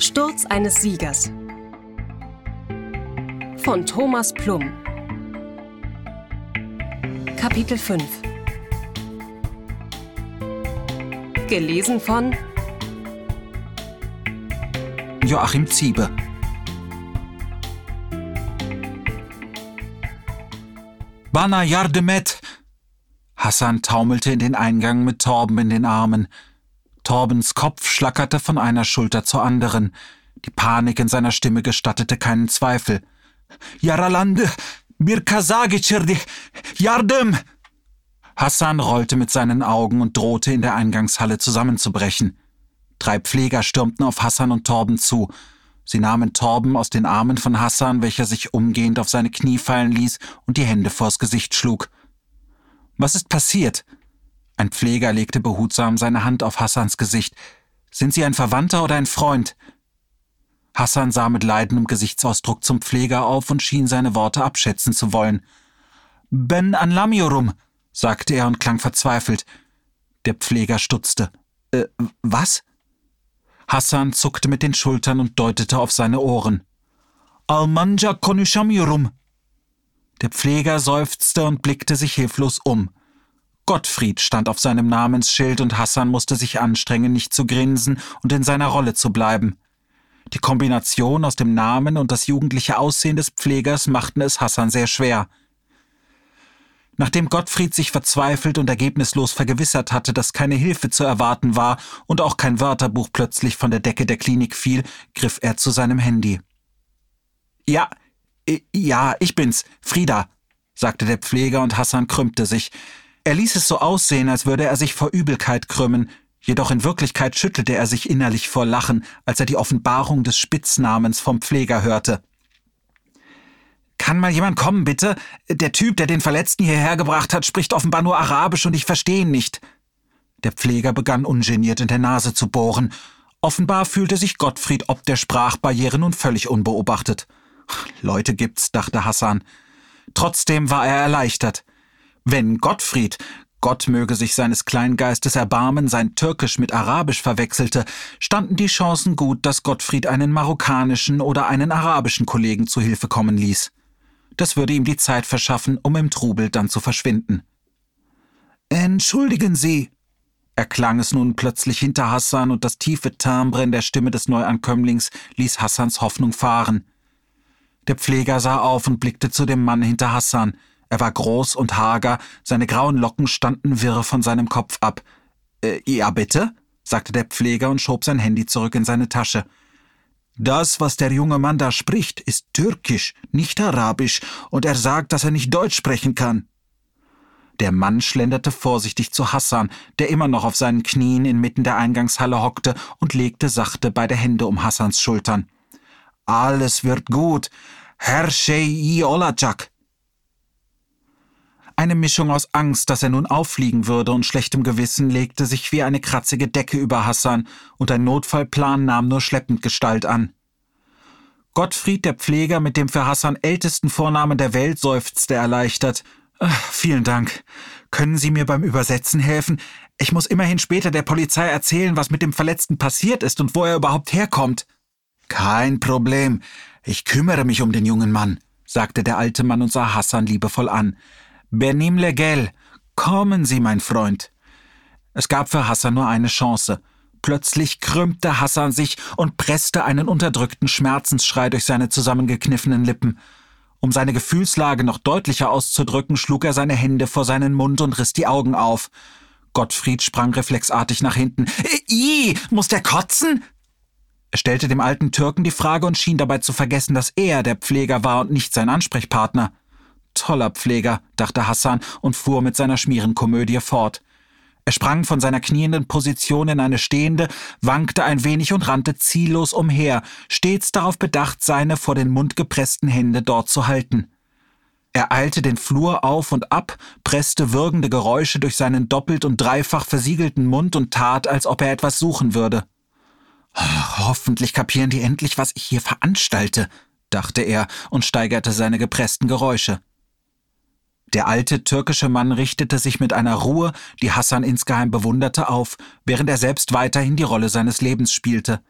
Sturz eines Siegers von Thomas Plum Kapitel 5 Gelesen von Joachim Ziebe Bana Yardemet! Hassan taumelte in den Eingang mit Torben in den Armen. Torbens Kopf schlackerte von einer Schulter zur anderen. Die Panik in seiner Stimme gestattete keinen Zweifel. Yaralande, Birkasagicirdi, Yardem! Hassan rollte mit seinen Augen und drohte in der Eingangshalle zusammenzubrechen. Drei Pfleger stürmten auf Hassan und Torben zu. Sie nahmen Torben aus den Armen von Hassan, welcher sich umgehend auf seine Knie fallen ließ und die Hände vors Gesicht schlug. Was ist passiert? Ein Pfleger legte behutsam seine Hand auf Hassans Gesicht. Sind Sie ein Verwandter oder ein Freund? Hassan sah mit leidendem Gesichtsausdruck zum Pfleger auf und schien seine Worte abschätzen zu wollen. Ben Anlamiorum, sagte er und klang verzweifelt. Der Pfleger stutzte. Äh, was? Hassan zuckte mit den Schultern und deutete auf seine Ohren. Almanja Konushamiorum. Der Pfleger seufzte und blickte sich hilflos um. Gottfried stand auf seinem Namensschild und Hassan musste sich anstrengen, nicht zu grinsen und in seiner Rolle zu bleiben. Die Kombination aus dem Namen und das jugendliche Aussehen des Pflegers machten es Hassan sehr schwer. Nachdem Gottfried sich verzweifelt und ergebnislos vergewissert hatte, dass keine Hilfe zu erwarten war und auch kein Wörterbuch plötzlich von der Decke der Klinik fiel, griff er zu seinem Handy. Ja, ja, ich bin's, Frieda, sagte der Pfleger und Hassan krümmte sich. Er ließ es so aussehen, als würde er sich vor Übelkeit krümmen, jedoch in Wirklichkeit schüttelte er sich innerlich vor Lachen, als er die Offenbarung des Spitznamens vom Pfleger hörte. Kann mal jemand kommen, bitte? Der Typ, der den Verletzten hierher gebracht hat, spricht offenbar nur Arabisch und ich verstehe ihn nicht. Der Pfleger begann ungeniert in der Nase zu bohren. Offenbar fühlte sich Gottfried ob der Sprachbarriere nun völlig unbeobachtet. Leute gibt's, dachte Hassan. Trotzdem war er erleichtert. Wenn Gottfried, Gott möge sich seines Kleingeistes erbarmen, sein Türkisch mit Arabisch verwechselte, standen die Chancen gut, dass Gottfried einen marokkanischen oder einen arabischen Kollegen zu Hilfe kommen ließ. Das würde ihm die Zeit verschaffen, um im Trubel dann zu verschwinden. Entschuldigen Sie, erklang es nun plötzlich hinter Hassan und das tiefe Timbre in der Stimme des Neuankömmlings ließ Hassans Hoffnung fahren. Der Pfleger sah auf und blickte zu dem Mann hinter Hassan, er war groß und hager, seine grauen Locken standen wirr von seinem Kopf ab. Äh, ja, bitte? sagte der Pfleger und schob sein Handy zurück in seine Tasche. Das, was der junge Mann da spricht, ist türkisch, nicht arabisch, und er sagt, dass er nicht Deutsch sprechen kann. Der Mann schlenderte vorsichtig zu Hassan, der immer noch auf seinen Knien inmitten der Eingangshalle hockte, und legte sachte beide Hände um Hassans Schultern. Alles wird gut. Herr Shei Olacak, eine Mischung aus Angst, dass er nun auffliegen würde und schlechtem Gewissen legte sich wie eine kratzige Decke über Hassan und ein Notfallplan nahm nur schleppend Gestalt an. Gottfried, der Pfleger mit dem für Hassan ältesten Vornamen der Welt, seufzte erleichtert. Ach, vielen Dank. Können Sie mir beim Übersetzen helfen? Ich muss immerhin später der Polizei erzählen, was mit dem Verletzten passiert ist und wo er überhaupt herkommt. Kein Problem. Ich kümmere mich um den jungen Mann, sagte der alte Mann und sah Hassan liebevoll an. Benim Legel, kommen Sie, mein Freund. Es gab für Hassan nur eine Chance. Plötzlich krümmte Hassan sich und presste einen unterdrückten Schmerzensschrei durch seine zusammengekniffenen Lippen. Um seine Gefühlslage noch deutlicher auszudrücken, schlug er seine Hände vor seinen Mund und riss die Augen auf. Gottfried sprang reflexartig nach hinten. I, muss der kotzen? Er stellte dem alten Türken die Frage und schien dabei zu vergessen, dass er der Pfleger war und nicht sein Ansprechpartner. Toller Pfleger, dachte Hassan und fuhr mit seiner Schmierenkomödie fort. Er sprang von seiner knienden Position in eine stehende, wankte ein wenig und rannte ziellos umher, stets darauf bedacht, seine vor den Mund gepressten Hände dort zu halten. Er eilte den Flur auf und ab, presste würgende Geräusche durch seinen doppelt und dreifach versiegelten Mund und tat, als ob er etwas suchen würde. Hoffentlich kapieren die endlich, was ich hier veranstalte, dachte er und steigerte seine gepressten Geräusche. Der alte türkische Mann richtete sich mit einer Ruhe, die Hassan insgeheim bewunderte, auf, während er selbst weiterhin die Rolle seines Lebens spielte.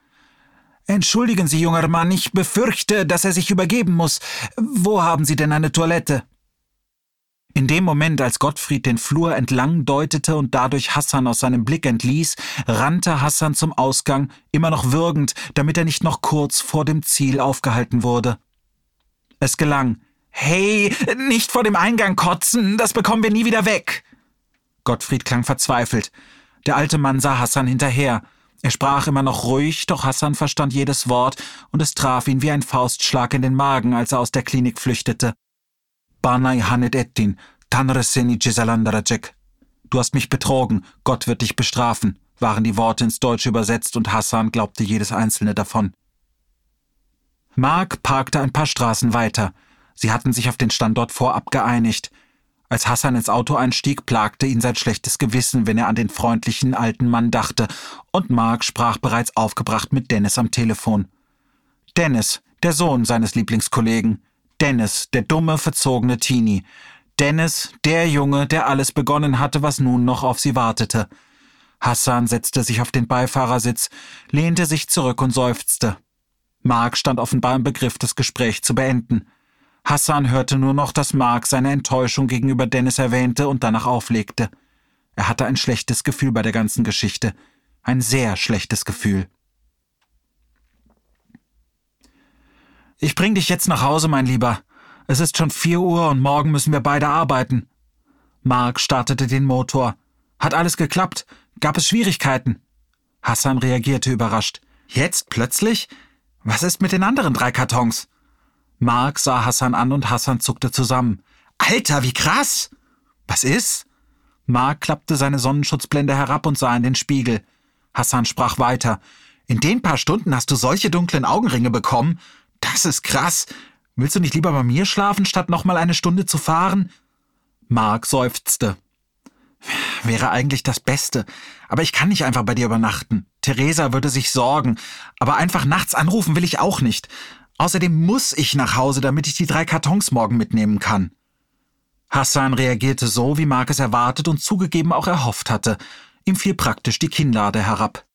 Entschuldigen Sie, junger Mann, ich befürchte, dass er sich übergeben muss. Wo haben Sie denn eine Toilette? In dem Moment, als Gottfried den Flur entlang deutete und dadurch Hassan aus seinem Blick entließ, rannte Hassan zum Ausgang, immer noch würgend, damit er nicht noch kurz vor dem Ziel aufgehalten wurde. Es gelang. Hey, nicht vor dem Eingang kotzen, das bekommen wir nie wieder weg. Gottfried klang verzweifelt. Der alte Mann sah Hassan hinterher. Er sprach immer noch ruhig, doch Hassan verstand jedes Wort, und es traf ihn wie ein Faustschlag in den Magen, als er aus der Klinik flüchtete. Banai Hanet Ettin, Tanreseni Cesalandarajek. Du hast mich betrogen, Gott wird dich bestrafen, waren die Worte ins Deutsche übersetzt und Hassan glaubte jedes einzelne davon. Mark parkte ein paar Straßen weiter. Sie hatten sich auf den Standort vorab geeinigt. Als Hassan ins Auto einstieg, plagte ihn sein schlechtes Gewissen, wenn er an den freundlichen alten Mann dachte, und Mark sprach bereits aufgebracht mit Dennis am Telefon. Dennis, der Sohn seines Lieblingskollegen. Dennis, der dumme, verzogene Teenie. Dennis, der Junge, der alles begonnen hatte, was nun noch auf sie wartete. Hassan setzte sich auf den Beifahrersitz, lehnte sich zurück und seufzte. Mark stand offenbar im Begriff, das Gespräch zu beenden. Hassan hörte nur noch, dass Mark seine Enttäuschung gegenüber Dennis erwähnte und danach auflegte. Er hatte ein schlechtes Gefühl bei der ganzen Geschichte. Ein sehr schlechtes Gefühl. Ich bring dich jetzt nach Hause, mein Lieber. Es ist schon vier Uhr und morgen müssen wir beide arbeiten. Mark startete den Motor. Hat alles geklappt? Gab es Schwierigkeiten? Hassan reagierte überrascht. Jetzt plötzlich? Was ist mit den anderen drei Kartons? Mark sah Hassan an und Hassan zuckte zusammen. Alter, wie krass! Was ist? Mark klappte seine Sonnenschutzblende herab und sah in den Spiegel. Hassan sprach weiter. In den paar Stunden hast du solche dunklen Augenringe bekommen. Das ist krass. Willst du nicht lieber bei mir schlafen, statt nochmal eine Stunde zu fahren? Mark seufzte. Wäre eigentlich das Beste. Aber ich kann nicht einfach bei dir übernachten. Theresa würde sich sorgen. Aber einfach nachts anrufen will ich auch nicht. Außerdem muss ich nach Hause, damit ich die drei Kartons morgen mitnehmen kann. Hassan reagierte so, wie Mark es erwartet und zugegeben auch erhofft hatte. Ihm fiel praktisch die Kinnlade herab.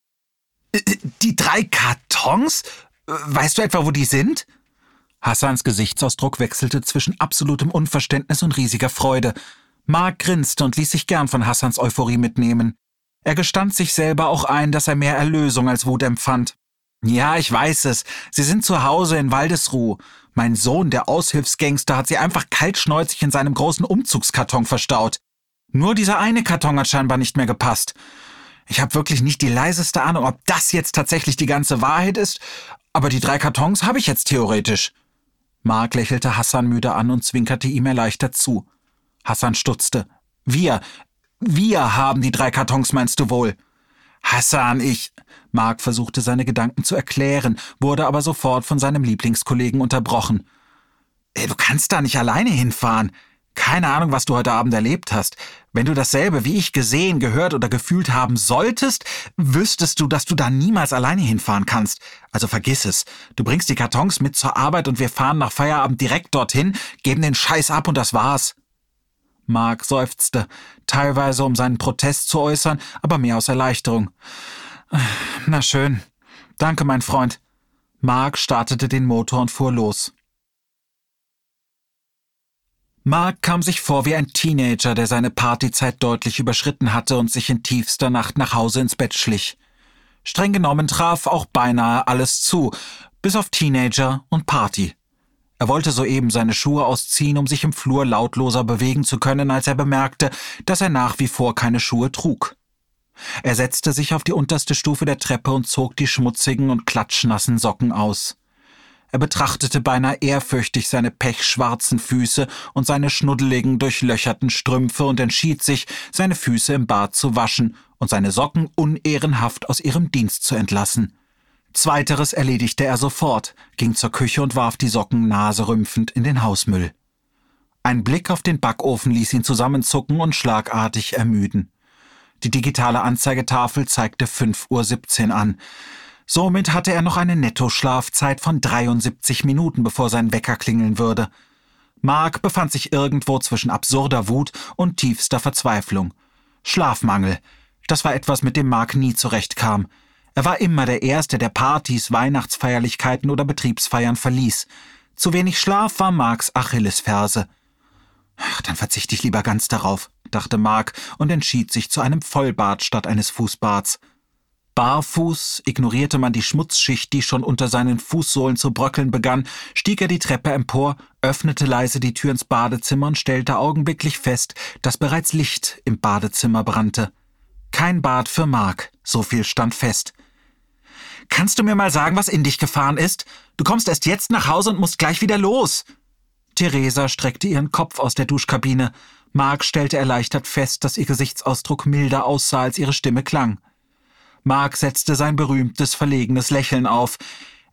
Äh, die drei Kartons? Weißt du etwa, wo die sind? Hassans Gesichtsausdruck wechselte zwischen absolutem Unverständnis und riesiger Freude. Mark grinste und ließ sich gern von Hassans Euphorie mitnehmen. Er gestand sich selber auch ein, dass er mehr Erlösung als Wut empfand. Ja, ich weiß es. Sie sind zu Hause in Waldesruh. Mein Sohn, der Aushilfsgangster, hat sie einfach kaltschnäuzig in seinem großen Umzugskarton verstaut. Nur dieser eine Karton hat scheinbar nicht mehr gepasst. Ich habe wirklich nicht die leiseste Ahnung, ob das jetzt tatsächlich die ganze Wahrheit ist, aber die drei Kartons habe ich jetzt theoretisch. Mark lächelte Hassan müde an und zwinkerte ihm erleichtert zu. Hassan stutzte. Wir, wir haben die drei Kartons, meinst du wohl? Hassan, ich. Mark versuchte seine Gedanken zu erklären, wurde aber sofort von seinem Lieblingskollegen unterbrochen. Du kannst da nicht alleine hinfahren. Keine Ahnung, was du heute Abend erlebt hast. Wenn du dasselbe wie ich gesehen, gehört oder gefühlt haben solltest, wüsstest du, dass du da niemals alleine hinfahren kannst. Also vergiss es. Du bringst die Kartons mit zur Arbeit und wir fahren nach Feierabend direkt dorthin, geben den Scheiß ab und das war's. Mark seufzte, teilweise um seinen Protest zu äußern, aber mehr aus Erleichterung. Na schön. Danke, mein Freund. Mark startete den Motor und fuhr los. Mark kam sich vor wie ein Teenager, der seine Partyzeit deutlich überschritten hatte und sich in tiefster Nacht nach Hause ins Bett schlich. Streng genommen traf auch beinahe alles zu, bis auf Teenager und Party. Er wollte soeben seine Schuhe ausziehen, um sich im Flur lautloser bewegen zu können, als er bemerkte, dass er nach wie vor keine Schuhe trug. Er setzte sich auf die unterste Stufe der Treppe und zog die schmutzigen und klatschnassen Socken aus. Er betrachtete beinahe ehrfürchtig seine pechschwarzen Füße und seine schnuddeligen, durchlöcherten Strümpfe und entschied sich, seine Füße im Bad zu waschen und seine Socken unehrenhaft aus ihrem Dienst zu entlassen. Zweiteres erledigte er sofort, ging zur Küche und warf die Socken naserümpfend in den Hausmüll. Ein Blick auf den Backofen ließ ihn zusammenzucken und schlagartig ermüden. Die digitale Anzeigetafel zeigte 5.17 Uhr an. Somit hatte er noch eine Nettoschlafzeit von 73 Minuten, bevor sein Wecker klingeln würde. Mark befand sich irgendwo zwischen absurder Wut und tiefster Verzweiflung. Schlafmangel. Das war etwas, mit dem Mark nie zurechtkam. Er war immer der Erste, der Partys, Weihnachtsfeierlichkeiten oder Betriebsfeiern verließ. Zu wenig Schlaf war Marks Achillesferse. Ach, dann verzichte ich lieber ganz darauf, dachte Mark und entschied sich zu einem Vollbad statt eines Fußbads. Barfuß, ignorierte man die Schmutzschicht, die schon unter seinen Fußsohlen zu bröckeln begann, stieg er die Treppe empor, öffnete leise die Tür ins Badezimmer und stellte augenblicklich fest, dass bereits Licht im Badezimmer brannte. Kein Bad für Mark, so viel stand fest. Kannst du mir mal sagen, was in dich gefahren ist? Du kommst erst jetzt nach Hause und musst gleich wieder los. Theresa streckte ihren Kopf aus der Duschkabine. Mark stellte erleichtert fest, dass ihr Gesichtsausdruck milder aussah, als ihre Stimme klang. Mark setzte sein berühmtes, verlegenes Lächeln auf.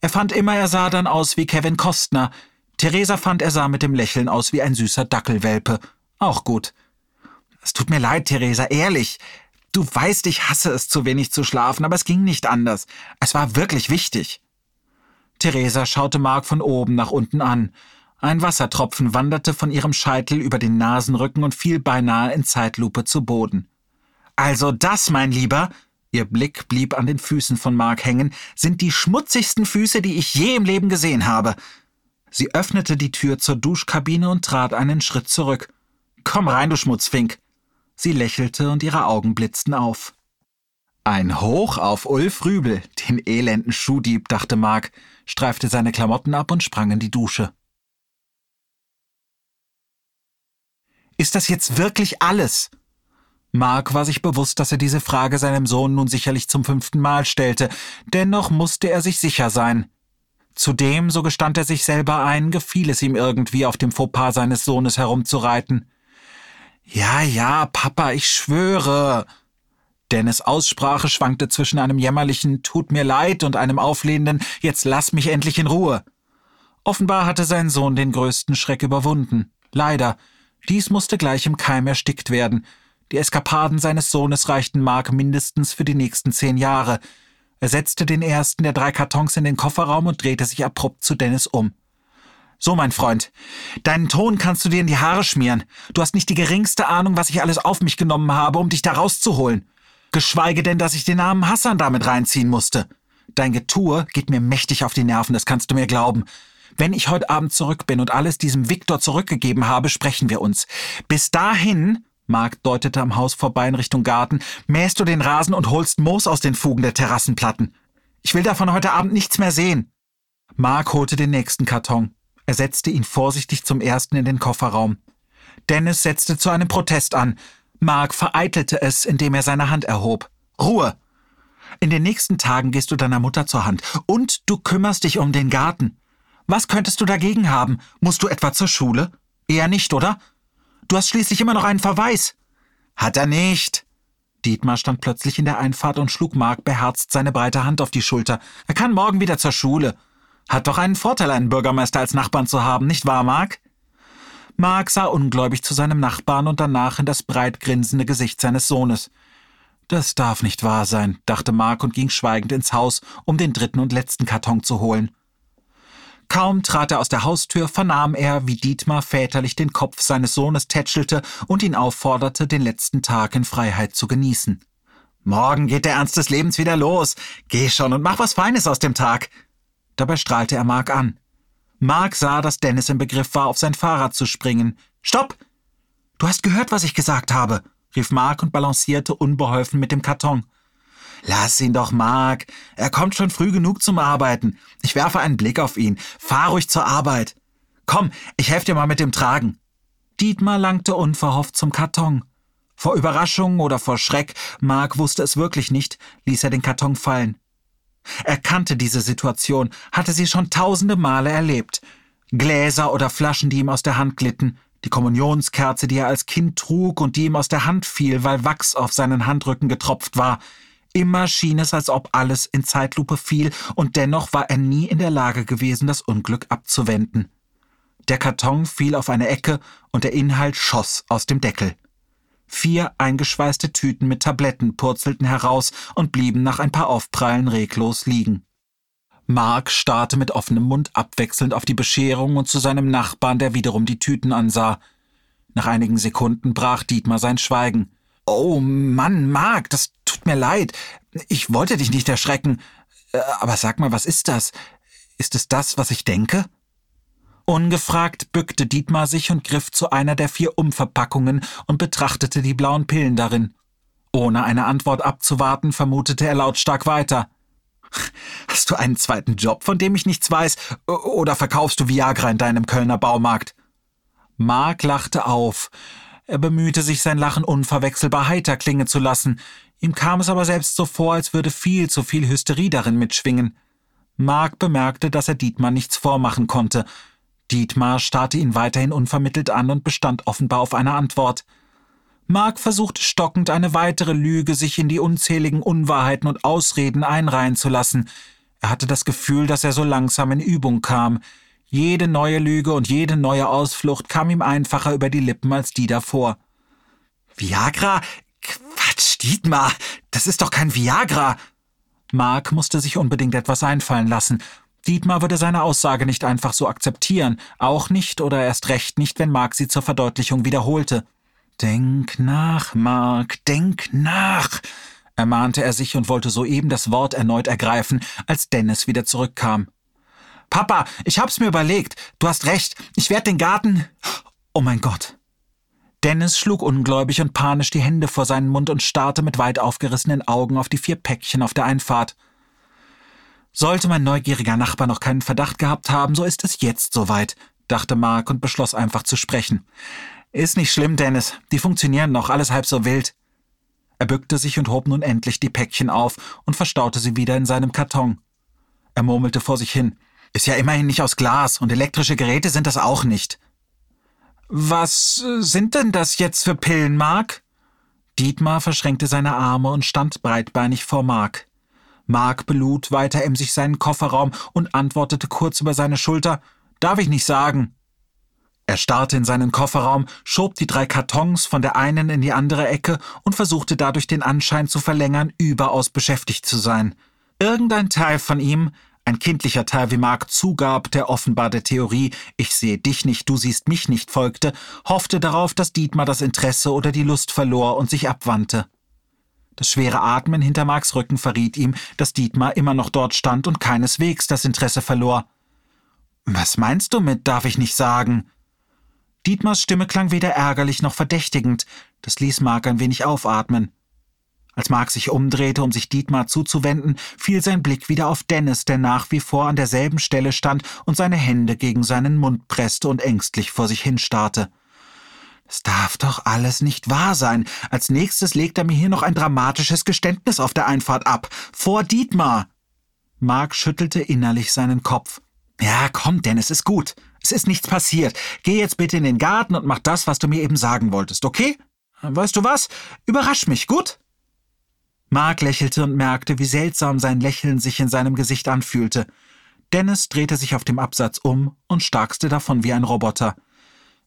Er fand immer, er sah dann aus wie Kevin Costner. Theresa fand, er sah mit dem Lächeln aus wie ein süßer Dackelwelpe. Auch gut. Es tut mir leid, Theresa, ehrlich. Du weißt, ich hasse es, zu wenig zu schlafen, aber es ging nicht anders. Es war wirklich wichtig. Theresa schaute Mark von oben nach unten an. Ein Wassertropfen wanderte von ihrem Scheitel über den Nasenrücken und fiel beinahe in Zeitlupe zu Boden. Also das, mein Lieber, Ihr Blick blieb an den Füßen von Mark hängen, sind die schmutzigsten Füße, die ich je im Leben gesehen habe. Sie öffnete die Tür zur Duschkabine und trat einen Schritt zurück. Komm rein, du Schmutzfink. Sie lächelte und ihre Augen blitzten auf. Ein Hoch auf Ulf Rübel, den elenden Schuhdieb, dachte Mark, streifte seine Klamotten ab und sprang in die Dusche. Ist das jetzt wirklich alles? Mark war sich bewusst, dass er diese Frage seinem Sohn nun sicherlich zum fünften Mal stellte, dennoch musste er sich sicher sein. Zudem, so gestand er sich selber ein, gefiel es ihm irgendwie, auf dem Fauxpas seines Sohnes herumzureiten. Ja, ja, Papa, ich schwöre. Dennis Aussprache schwankte zwischen einem jämmerlichen Tut mir leid und einem auflehnenden Jetzt lass mich endlich in Ruhe. Offenbar hatte sein Sohn den größten Schreck überwunden. Leider. Dies musste gleich im Keim erstickt werden. Die Eskapaden seines Sohnes reichten Mark mindestens für die nächsten zehn Jahre. Er setzte den ersten der drei Kartons in den Kofferraum und drehte sich abrupt zu Dennis um. So, mein Freund, deinen Ton kannst du dir in die Haare schmieren. Du hast nicht die geringste Ahnung, was ich alles auf mich genommen habe, um dich da rauszuholen. Geschweige denn, dass ich den Namen Hassan damit reinziehen musste. Dein Getue geht mir mächtig auf die Nerven, das kannst du mir glauben. Wenn ich heute Abend zurück bin und alles diesem Viktor zurückgegeben habe, sprechen wir uns. Bis dahin Mark deutete am Haus vorbei in Richtung Garten, mähst du den Rasen und holst Moos aus den Fugen der Terrassenplatten. Ich will davon heute Abend nichts mehr sehen. Mark holte den nächsten Karton. Er setzte ihn vorsichtig zum ersten in den Kofferraum. Dennis setzte zu einem Protest an. Mark vereitelte es, indem er seine Hand erhob. Ruhe! In den nächsten Tagen gehst du deiner Mutter zur Hand und du kümmerst dich um den Garten. Was könntest du dagegen haben? Musst du etwa zur Schule? Eher nicht, oder? Du hast schließlich immer noch einen Verweis. Hat er nicht. Dietmar stand plötzlich in der Einfahrt und schlug Mark beherzt seine breite Hand auf die Schulter. Er kann morgen wieder zur Schule. Hat doch einen Vorteil, einen Bürgermeister als Nachbarn zu haben, nicht wahr, Mark? Mark sah ungläubig zu seinem Nachbarn und danach in das breit grinsende Gesicht seines Sohnes. Das darf nicht wahr sein, dachte Mark und ging schweigend ins Haus, um den dritten und letzten Karton zu holen. Kaum trat er aus der Haustür, vernahm er, wie Dietmar väterlich den Kopf seines Sohnes tätschelte und ihn aufforderte, den letzten Tag in Freiheit zu genießen. Morgen geht der Ernst des Lebens wieder los. Geh schon und mach was Feines aus dem Tag. Dabei strahlte er Mark an. Mark sah, dass Dennis im Begriff war, auf sein Fahrrad zu springen. Stopp! Du hast gehört, was ich gesagt habe, rief Mark und balancierte unbeholfen mit dem Karton. Lass ihn doch, Mark. Er kommt schon früh genug zum Arbeiten. Ich werfe einen Blick auf ihn. Fahr ruhig zur Arbeit. Komm, ich helfe dir mal mit dem Tragen. Dietmar langte unverhofft zum Karton. Vor Überraschung oder vor Schreck, Mark wusste es wirklich nicht, ließ er den Karton fallen. Er kannte diese Situation, hatte sie schon tausende Male erlebt. Gläser oder Flaschen, die ihm aus der Hand glitten, die Kommunionskerze, die er als Kind trug und die ihm aus der Hand fiel, weil Wachs auf seinen Handrücken getropft war, Immer schien es, als ob alles in Zeitlupe fiel, und dennoch war er nie in der Lage gewesen, das Unglück abzuwenden. Der Karton fiel auf eine Ecke und der Inhalt schoss aus dem Deckel. Vier eingeschweißte Tüten mit Tabletten purzelten heraus und blieben nach ein paar Aufprallen reglos liegen. Mark starrte mit offenem Mund abwechselnd auf die Bescherung und zu seinem Nachbarn, der wiederum die Tüten ansah. Nach einigen Sekunden brach Dietmar sein Schweigen. Oh Mann, Mark, das tut mir leid. Ich wollte dich nicht erschrecken. Äh, aber sag mal, was ist das? Ist es das, was ich denke? Ungefragt bückte Dietmar sich und griff zu einer der vier Umverpackungen und betrachtete die blauen Pillen darin. Ohne eine Antwort abzuwarten, vermutete er lautstark weiter. Hast du einen zweiten Job, von dem ich nichts weiß, oder verkaufst du Viagra in deinem Kölner Baumarkt? Mark lachte auf. Er bemühte sich, sein Lachen unverwechselbar heiter klingen zu lassen. Ihm kam es aber selbst so vor, als würde viel zu viel Hysterie darin mitschwingen. Mark bemerkte, dass er Dietmar nichts vormachen konnte. Dietmar starrte ihn weiterhin unvermittelt an und bestand offenbar auf einer Antwort. Mark versuchte stockend eine weitere Lüge sich in die unzähligen Unwahrheiten und Ausreden einreihen zu lassen. Er hatte das Gefühl, dass er so langsam in Übung kam. Jede neue Lüge und jede neue Ausflucht kam ihm einfacher über die Lippen als die davor. Viagra? Quatsch, Dietmar, das ist doch kein Viagra. Mark musste sich unbedingt etwas einfallen lassen. Dietmar würde seine Aussage nicht einfach so akzeptieren, auch nicht oder erst recht nicht, wenn Mark sie zur Verdeutlichung wiederholte. Denk nach, Mark, denk nach, ermahnte er sich und wollte soeben das Wort erneut ergreifen, als Dennis wieder zurückkam. Papa, ich hab's mir überlegt. Du hast recht. Ich werd den Garten. Oh mein Gott. Dennis schlug ungläubig und panisch die Hände vor seinen Mund und starrte mit weit aufgerissenen Augen auf die vier Päckchen auf der Einfahrt. Sollte mein neugieriger Nachbar noch keinen Verdacht gehabt haben, so ist es jetzt soweit, dachte Mark und beschloss einfach zu sprechen. Ist nicht schlimm, Dennis. Die funktionieren noch, alles halb so wild. Er bückte sich und hob nun endlich die Päckchen auf und verstaute sie wieder in seinem Karton. Er murmelte vor sich hin. Ist ja immerhin nicht aus Glas und elektrische Geräte sind das auch nicht. Was sind denn das jetzt für Pillen, Mark? Dietmar verschränkte seine Arme und stand breitbeinig vor Mark. Mark belud weiter emsig seinen Kofferraum und antwortete kurz über seine Schulter Darf ich nicht sagen. Er starrte in seinen Kofferraum, schob die drei Kartons von der einen in die andere Ecke und versuchte dadurch den Anschein zu verlängern, überaus beschäftigt zu sein. Irgendein Teil von ihm, ein kindlicher Teil wie Mark zugab, der offenbar der Theorie Ich sehe dich nicht, du siehst mich nicht folgte, hoffte darauf, dass Dietmar das Interesse oder die Lust verlor und sich abwandte. Das schwere Atmen hinter Marks Rücken verriet ihm, dass Dietmar immer noch dort stand und keineswegs das Interesse verlor. Was meinst du mit darf ich nicht sagen? Dietmars Stimme klang weder ärgerlich noch verdächtigend, das ließ Mark ein wenig aufatmen. Als Mark sich umdrehte, um sich Dietmar zuzuwenden, fiel sein Blick wieder auf Dennis, der nach wie vor an derselben Stelle stand und seine Hände gegen seinen Mund presste und ängstlich vor sich hinstarrte. Es darf doch alles nicht wahr sein. Als nächstes legt er mir hier noch ein dramatisches Geständnis auf der Einfahrt ab. Vor Dietmar. Mark schüttelte innerlich seinen Kopf. Ja, komm, Dennis, ist gut. Es ist nichts passiert. Geh jetzt bitte in den Garten und mach das, was du mir eben sagen wolltest, okay? Weißt du was? Überrasch mich, gut? Mark lächelte und merkte, wie seltsam sein Lächeln sich in seinem Gesicht anfühlte. Dennis drehte sich auf dem Absatz um und starkste davon wie ein Roboter.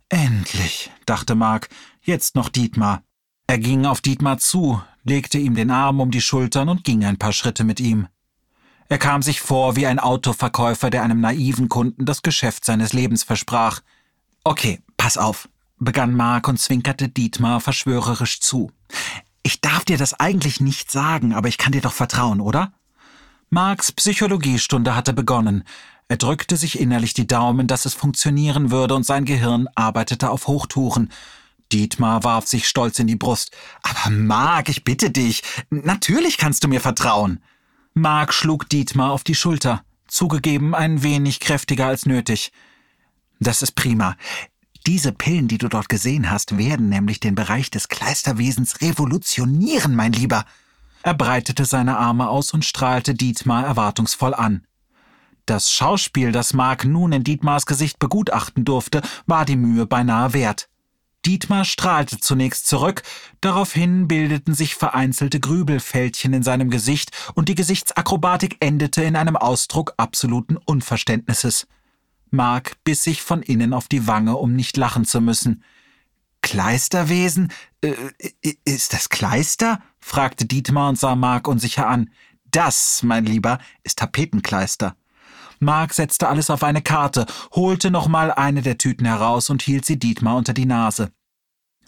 Endlich, dachte Mark, jetzt noch Dietmar. Er ging auf Dietmar zu, legte ihm den Arm um die Schultern und ging ein paar Schritte mit ihm. Er kam sich vor wie ein Autoverkäufer, der einem naiven Kunden das Geschäft seines Lebens versprach. Okay, pass auf, begann Mark und zwinkerte Dietmar verschwörerisch zu. Ich darf dir das eigentlich nicht sagen, aber ich kann dir doch vertrauen, oder? Marks Psychologiestunde hatte begonnen. Er drückte sich innerlich die Daumen, dass es funktionieren würde, und sein Gehirn arbeitete auf Hochtouren. Dietmar warf sich stolz in die Brust. Aber Mark, ich bitte dich, natürlich kannst du mir vertrauen. Mark schlug Dietmar auf die Schulter, zugegeben ein wenig kräftiger als nötig. Das ist prima. Diese Pillen, die du dort gesehen hast, werden nämlich den Bereich des Kleisterwesens revolutionieren, mein Lieber. Er breitete seine Arme aus und strahlte Dietmar erwartungsvoll an. Das Schauspiel, das Mark nun in Dietmars Gesicht begutachten durfte, war die Mühe beinahe wert. Dietmar strahlte zunächst zurück, daraufhin bildeten sich vereinzelte Grübelfältchen in seinem Gesicht und die Gesichtsakrobatik endete in einem Ausdruck absoluten Unverständnisses. Mark biss sich von innen auf die Wange, um nicht lachen zu müssen. Kleisterwesen? Äh, ist das Kleister? fragte Dietmar und sah Mark unsicher an. Das, mein Lieber, ist Tapetenkleister. Mark setzte alles auf eine Karte, holte nochmal eine der Tüten heraus und hielt sie Dietmar unter die Nase.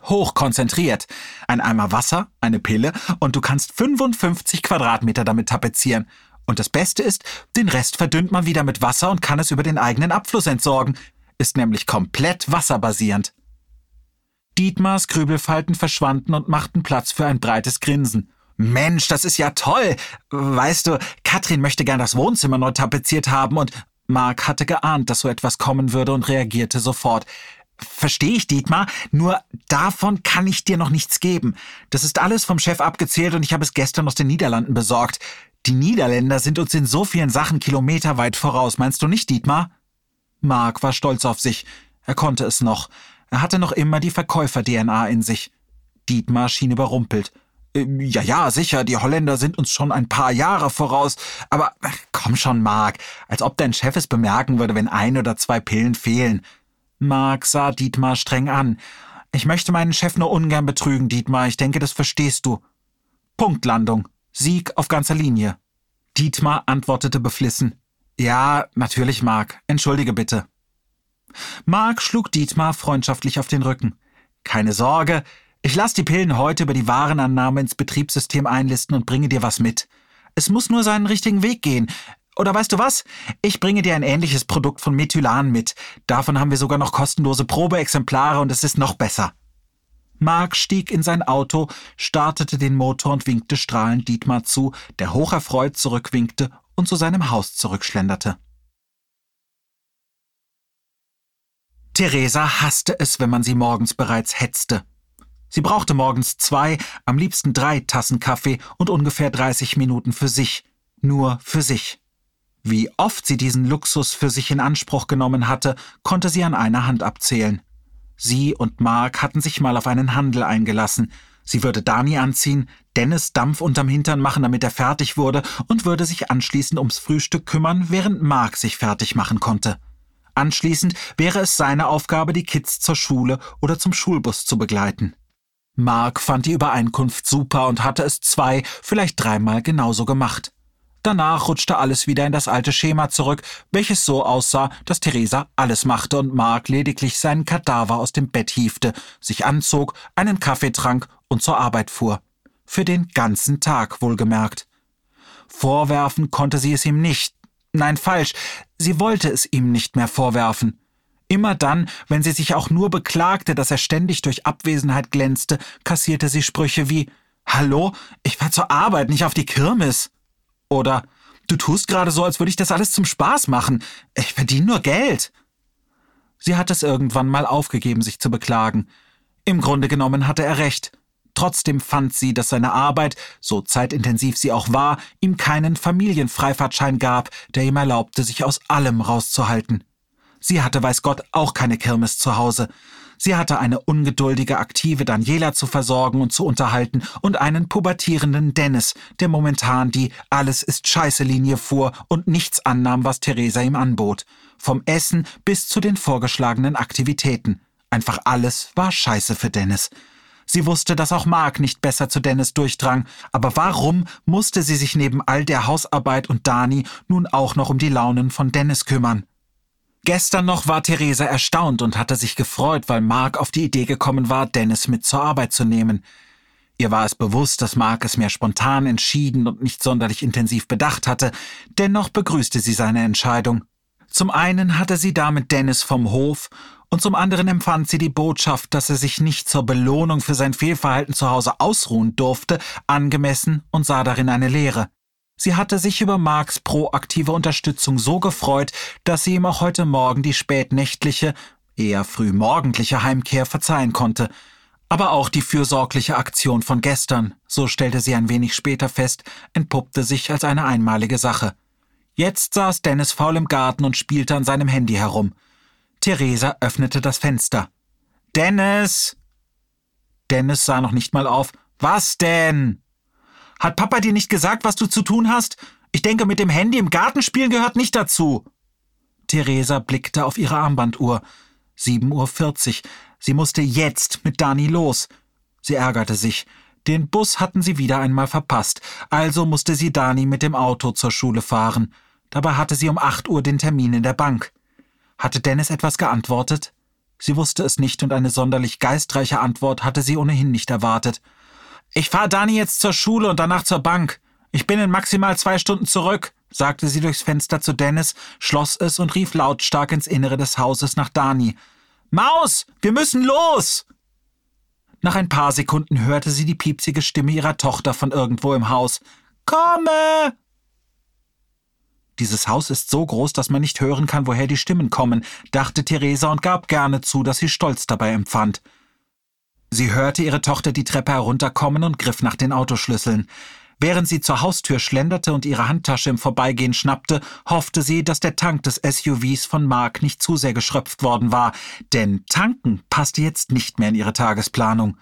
Hochkonzentriert. Ein Eimer Wasser, eine Pille und du kannst 55 Quadratmeter damit tapezieren. Und das Beste ist, den Rest verdünnt man wieder mit Wasser und kann es über den eigenen Abfluss entsorgen. Ist nämlich komplett wasserbasierend. Dietmars Grübelfalten verschwanden und machten Platz für ein breites Grinsen. Mensch, das ist ja toll. Weißt du, Katrin möchte gern das Wohnzimmer neu tapeziert haben und Mark hatte geahnt, dass so etwas kommen würde und reagierte sofort. Verstehe ich, Dietmar, nur davon kann ich dir noch nichts geben. Das ist alles vom Chef abgezählt und ich habe es gestern aus den Niederlanden besorgt. Die Niederländer sind uns in so vielen Sachen kilometerweit voraus, meinst du nicht, Dietmar? Mark war stolz auf sich. Er konnte es noch. Er hatte noch immer die Verkäufer-DNA in sich. Dietmar schien überrumpelt. Äh, ja, ja, sicher, die Holländer sind uns schon ein paar Jahre voraus. Aber komm schon, Mark, als ob dein Chef es bemerken würde, wenn ein oder zwei Pillen fehlen. Mark sah Dietmar streng an. Ich möchte meinen Chef nur ungern betrügen, Dietmar. Ich denke, das verstehst du. Punktlandung. Sieg auf ganzer Linie. Dietmar antwortete beflissen. Ja, natürlich, Mark. Entschuldige bitte. Mark schlug Dietmar freundschaftlich auf den Rücken. Keine Sorge, ich lasse die Pillen heute über die Warenannahme ins Betriebssystem einlisten und bringe dir was mit. Es muss nur seinen richtigen Weg gehen. Oder weißt du was? Ich bringe dir ein ähnliches Produkt von Methylan mit. Davon haben wir sogar noch kostenlose Probeexemplare und es ist noch besser. Mark stieg in sein Auto, startete den Motor und winkte strahlend Dietmar zu, der hocherfreut zurückwinkte und zu seinem Haus zurückschlenderte. Theresa hasste es, wenn man sie morgens bereits hetzte. Sie brauchte morgens zwei, am liebsten drei Tassen Kaffee und ungefähr 30 Minuten für sich, nur für sich. Wie oft sie diesen Luxus für sich in Anspruch genommen hatte, konnte sie an einer Hand abzählen. Sie und Mark hatten sich mal auf einen Handel eingelassen. Sie würde Dani anziehen, Dennis Dampf unterm Hintern machen, damit er fertig wurde, und würde sich anschließend ums Frühstück kümmern, während Mark sich fertig machen konnte. Anschließend wäre es seine Aufgabe, die Kids zur Schule oder zum Schulbus zu begleiten. Mark fand die Übereinkunft super und hatte es zwei, vielleicht dreimal genauso gemacht. Danach rutschte alles wieder in das alte Schema zurück, welches so aussah, dass Theresa alles machte und Mark lediglich seinen Kadaver aus dem Bett hiefte, sich anzog, einen Kaffee trank und zur Arbeit fuhr. Für den ganzen Tag wohlgemerkt. Vorwerfen konnte sie es ihm nicht. Nein, falsch. Sie wollte es ihm nicht mehr vorwerfen. Immer dann, wenn sie sich auch nur beklagte, dass er ständig durch Abwesenheit glänzte, kassierte sie Sprüche wie Hallo, ich war zur Arbeit, nicht auf die Kirmes. Oder du tust gerade so, als würde ich das alles zum Spaß machen. Ich verdiene nur Geld. Sie hat es irgendwann mal aufgegeben, sich zu beklagen. Im Grunde genommen hatte er recht. Trotzdem fand sie, dass seine Arbeit, so zeitintensiv sie auch war, ihm keinen Familienfreifahrtschein gab, der ihm erlaubte, sich aus allem rauszuhalten. Sie hatte, weiß Gott, auch keine Kirmes zu Hause. Sie hatte eine ungeduldige, aktive Daniela zu versorgen und zu unterhalten und einen pubertierenden Dennis, der momentan die Alles ist Scheiße Linie fuhr und nichts annahm, was Theresa ihm anbot. Vom Essen bis zu den vorgeschlagenen Aktivitäten. Einfach alles war Scheiße für Dennis. Sie wusste, dass auch Mark nicht besser zu Dennis durchdrang, aber warum musste sie sich neben all der Hausarbeit und Dani nun auch noch um die Launen von Dennis kümmern? Gestern noch war Theresa erstaunt und hatte sich gefreut, weil Mark auf die Idee gekommen war, Dennis mit zur Arbeit zu nehmen. Ihr war es bewusst, dass Mark es mehr spontan entschieden und nicht sonderlich intensiv bedacht hatte, dennoch begrüßte sie seine Entscheidung. Zum einen hatte sie damit Dennis vom Hof und zum anderen empfand sie die Botschaft, dass er sich nicht zur Belohnung für sein Fehlverhalten zu Hause ausruhen durfte, angemessen und sah darin eine Lehre. Sie hatte sich über Marks proaktive Unterstützung so gefreut, dass sie ihm auch heute Morgen die spätnächtliche, eher frühmorgendliche Heimkehr verzeihen konnte. Aber auch die fürsorgliche Aktion von gestern, so stellte sie ein wenig später fest, entpuppte sich als eine einmalige Sache. Jetzt saß Dennis faul im Garten und spielte an seinem Handy herum. Theresa öffnete das Fenster. Dennis! Dennis sah noch nicht mal auf. Was denn? Hat Papa dir nicht gesagt, was du zu tun hast? Ich denke, mit dem Handy im Garten spielen gehört nicht dazu. Theresa blickte auf ihre Armbanduhr. 7.40 Uhr. Sie musste jetzt mit Dani los. Sie ärgerte sich. Den Bus hatten sie wieder einmal verpasst, also musste sie Dani mit dem Auto zur Schule fahren. Dabei hatte sie um 8 Uhr den Termin in der Bank. Hatte Dennis etwas geantwortet? Sie wusste es nicht und eine sonderlich geistreiche Antwort hatte sie ohnehin nicht erwartet. Ich fahre Dani jetzt zur Schule und danach zur Bank. Ich bin in maximal zwei Stunden zurück, sagte sie durchs Fenster zu Dennis, schloss es und rief lautstark ins Innere des Hauses nach Dani. Maus, wir müssen los! Nach ein paar Sekunden hörte sie die piepsige Stimme ihrer Tochter von irgendwo im Haus. Komme! Dieses Haus ist so groß, dass man nicht hören kann, woher die Stimmen kommen, dachte Theresa und gab gerne zu, dass sie Stolz dabei empfand. Sie hörte ihre Tochter die Treppe herunterkommen und griff nach den Autoschlüsseln. Während sie zur Haustür schlenderte und ihre Handtasche im Vorbeigehen schnappte, hoffte sie, dass der Tank des SUVs von Mark nicht zu sehr geschröpft worden war, denn tanken passte jetzt nicht mehr in ihre Tagesplanung.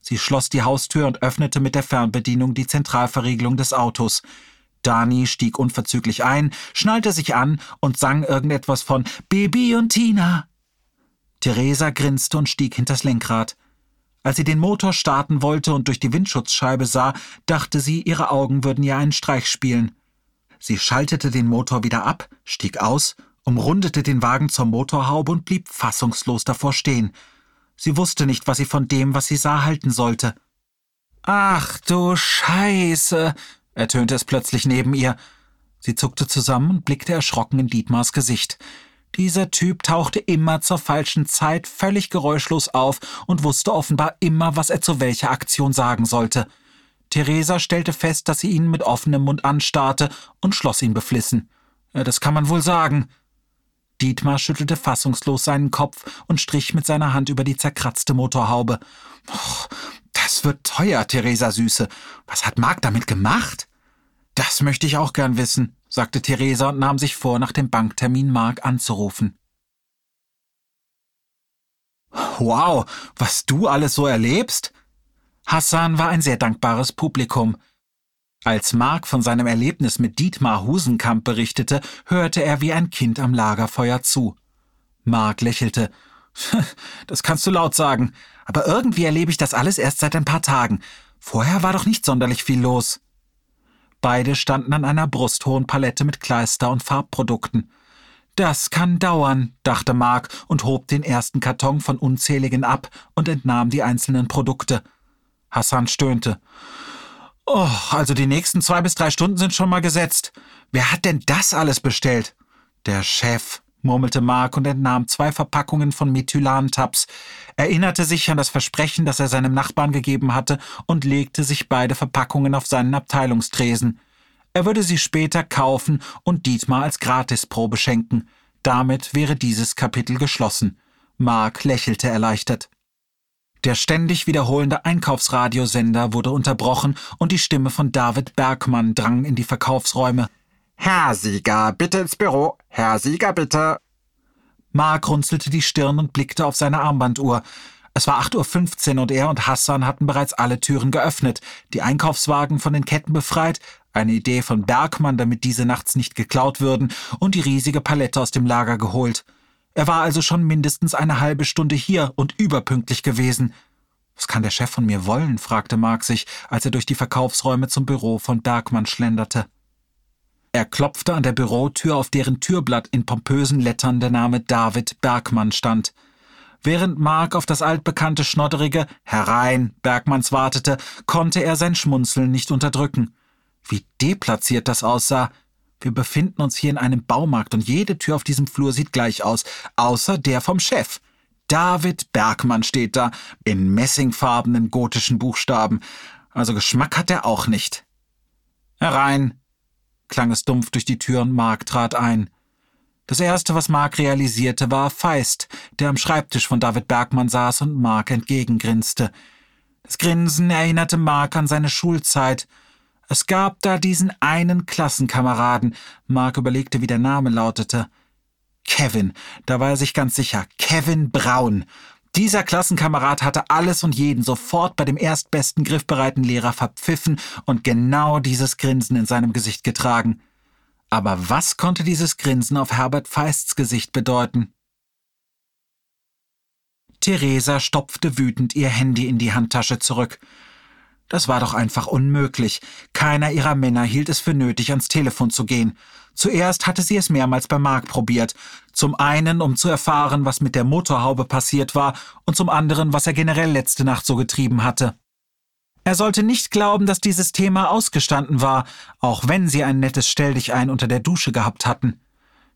Sie schloss die Haustür und öffnete mit der Fernbedienung die Zentralverriegelung des Autos. Dani stieg unverzüglich ein, schnallte sich an und sang irgendetwas von Baby und Tina. Theresa grinste und stieg hinters Lenkrad. Als sie den Motor starten wollte und durch die Windschutzscheibe sah, dachte sie, ihre Augen würden ihr einen Streich spielen. Sie schaltete den Motor wieder ab, stieg aus, umrundete den Wagen zur Motorhaube und blieb fassungslos davor stehen. Sie wusste nicht, was sie von dem, was sie sah, halten sollte. Ach du Scheiße, ertönte es plötzlich neben ihr. Sie zuckte zusammen und blickte erschrocken in Dietmars Gesicht. Dieser Typ tauchte immer zur falschen Zeit völlig geräuschlos auf und wusste offenbar immer, was er zu welcher Aktion sagen sollte. Theresa stellte fest, dass sie ihn mit offenem Mund anstarrte und schloss ihn beflissen. Das kann man wohl sagen. Dietmar schüttelte fassungslos seinen Kopf und strich mit seiner Hand über die zerkratzte Motorhaube. Oh, das wird teuer, Theresa Süße. Was hat Mark damit gemacht? Das möchte ich auch gern wissen sagte Theresa und nahm sich vor, nach dem Banktermin Mark anzurufen. Wow, was du alles so erlebst? Hassan war ein sehr dankbares Publikum. Als Mark von seinem Erlebnis mit Dietmar Husenkamp berichtete, hörte er wie ein Kind am Lagerfeuer zu. Mark lächelte. Das kannst du laut sagen, aber irgendwie erlebe ich das alles erst seit ein paar Tagen. Vorher war doch nicht sonderlich viel los. Beide standen an einer brusthohen Palette mit Kleister und Farbprodukten. Das kann dauern, dachte Mark und hob den ersten Karton von unzähligen ab und entnahm die einzelnen Produkte. Hassan stöhnte. Oh, also die nächsten zwei bis drei Stunden sind schon mal gesetzt. Wer hat denn das alles bestellt? Der Chef, murmelte Mark und entnahm zwei Verpackungen von Methylantabs, erinnerte sich an das Versprechen, das er seinem Nachbarn gegeben hatte, und legte sich beide Verpackungen auf seinen Abteilungstresen. Er würde sie später kaufen und Dietmar als Gratisprobe schenken. Damit wäre dieses Kapitel geschlossen. Mark lächelte erleichtert. Der ständig wiederholende Einkaufsradiosender wurde unterbrochen und die Stimme von David Bergmann drang in die Verkaufsräume. Herr Sieger, bitte ins Büro. Herr Sieger, bitte. Mark runzelte die Stirn und blickte auf seine Armbanduhr. Es war 8.15 Uhr und er und Hassan hatten bereits alle Türen geöffnet, die Einkaufswagen von den Ketten befreit, eine Idee von Bergmann, damit diese nachts nicht geklaut würden, und die riesige Palette aus dem Lager geholt. Er war also schon mindestens eine halbe Stunde hier und überpünktlich gewesen. Was kann der Chef von mir wollen? fragte Mark sich, als er durch die Verkaufsräume zum Büro von Bergmann schlenderte. Er klopfte an der Bürotür, auf deren Türblatt in pompösen Lettern der Name David Bergmann stand. Während Mark auf das altbekannte schnodderige Herein Bergmanns wartete, konnte er sein Schmunzeln nicht unterdrücken. Wie deplatziert das aussah. Wir befinden uns hier in einem Baumarkt und jede Tür auf diesem Flur sieht gleich aus, außer der vom Chef. David Bergmann steht da, in messingfarbenen gotischen Buchstaben. Also Geschmack hat er auch nicht. Herein, klang es dumpf durch die Tür und Mark trat ein. Das erste, was Mark realisierte, war Feist, der am Schreibtisch von David Bergmann saß und Mark entgegengrinste. Das Grinsen erinnerte Mark an seine Schulzeit. Es gab da diesen einen Klassenkameraden. Mark überlegte, wie der Name lautete. Kevin, da war er sich ganz sicher. Kevin Braun. Dieser Klassenkamerad hatte alles und jeden sofort bei dem erstbesten griffbereiten Lehrer verpfiffen und genau dieses Grinsen in seinem Gesicht getragen. Aber was konnte dieses Grinsen auf Herbert Feists Gesicht bedeuten? Theresa stopfte wütend ihr Handy in die Handtasche zurück. Das war doch einfach unmöglich. Keiner ihrer Männer hielt es für nötig, ans Telefon zu gehen. Zuerst hatte sie es mehrmals bei Mark probiert. Zum einen, um zu erfahren, was mit der Motorhaube passiert war, und zum anderen, was er generell letzte Nacht so getrieben hatte. Er sollte nicht glauben, dass dieses Thema ausgestanden war, auch wenn sie ein nettes Stelldichein unter der Dusche gehabt hatten.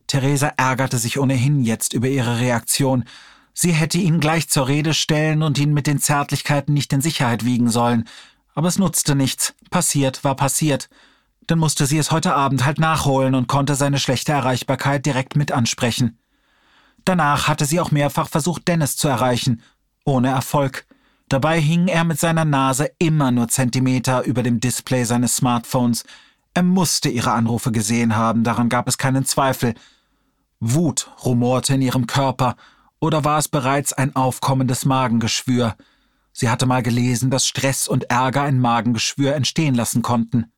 Theresa ärgerte sich ohnehin jetzt über ihre Reaktion. Sie hätte ihn gleich zur Rede stellen und ihn mit den Zärtlichkeiten nicht in Sicherheit wiegen sollen, aber es nutzte nichts. Passiert war passiert. Dann musste sie es heute Abend halt nachholen und konnte seine schlechte Erreichbarkeit direkt mit ansprechen. Danach hatte sie auch mehrfach versucht, Dennis zu erreichen. Ohne Erfolg. Dabei hing er mit seiner Nase immer nur Zentimeter über dem Display seines Smartphones. Er musste ihre Anrufe gesehen haben, daran gab es keinen Zweifel. Wut rumorte in ihrem Körper, oder war es bereits ein aufkommendes Magengeschwür? Sie hatte mal gelesen, dass Stress und Ärger ein Magengeschwür entstehen lassen konnten.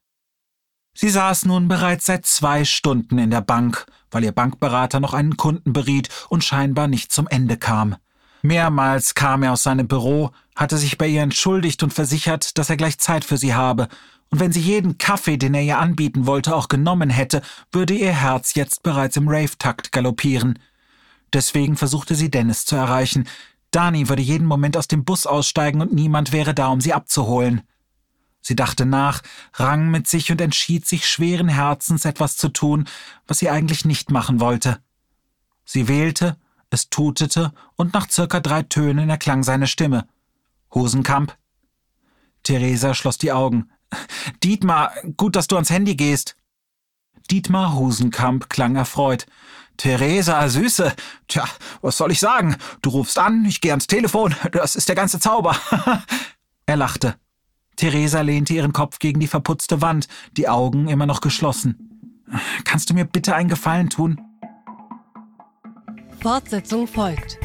Sie saß nun bereits seit zwei Stunden in der Bank, weil ihr Bankberater noch einen Kunden beriet und scheinbar nicht zum Ende kam. Mehrmals kam er aus seinem Büro, hatte sich bei ihr entschuldigt und versichert, dass er gleich Zeit für sie habe, und wenn sie jeden Kaffee, den er ihr anbieten wollte, auch genommen hätte, würde ihr Herz jetzt bereits im Rave-Takt galoppieren. Deswegen versuchte sie Dennis zu erreichen, Dani würde jeden Moment aus dem Bus aussteigen und niemand wäre da, um sie abzuholen. Sie dachte nach, rang mit sich und entschied sich schweren Herzens etwas zu tun, was sie eigentlich nicht machen wollte. Sie wählte, es tutete und nach circa drei Tönen erklang seine Stimme. Hosenkamp? Theresa schloss die Augen. Dietmar, gut, dass du ans Handy gehst. Dietmar Husenkamp klang erfreut. Theresa, Süße. Tja, was soll ich sagen? Du rufst an, ich gehe ans Telefon. Das ist der ganze Zauber. er lachte. Theresa lehnte ihren Kopf gegen die verputzte Wand, die Augen immer noch geschlossen. Kannst du mir bitte einen Gefallen tun? Fortsetzung folgt.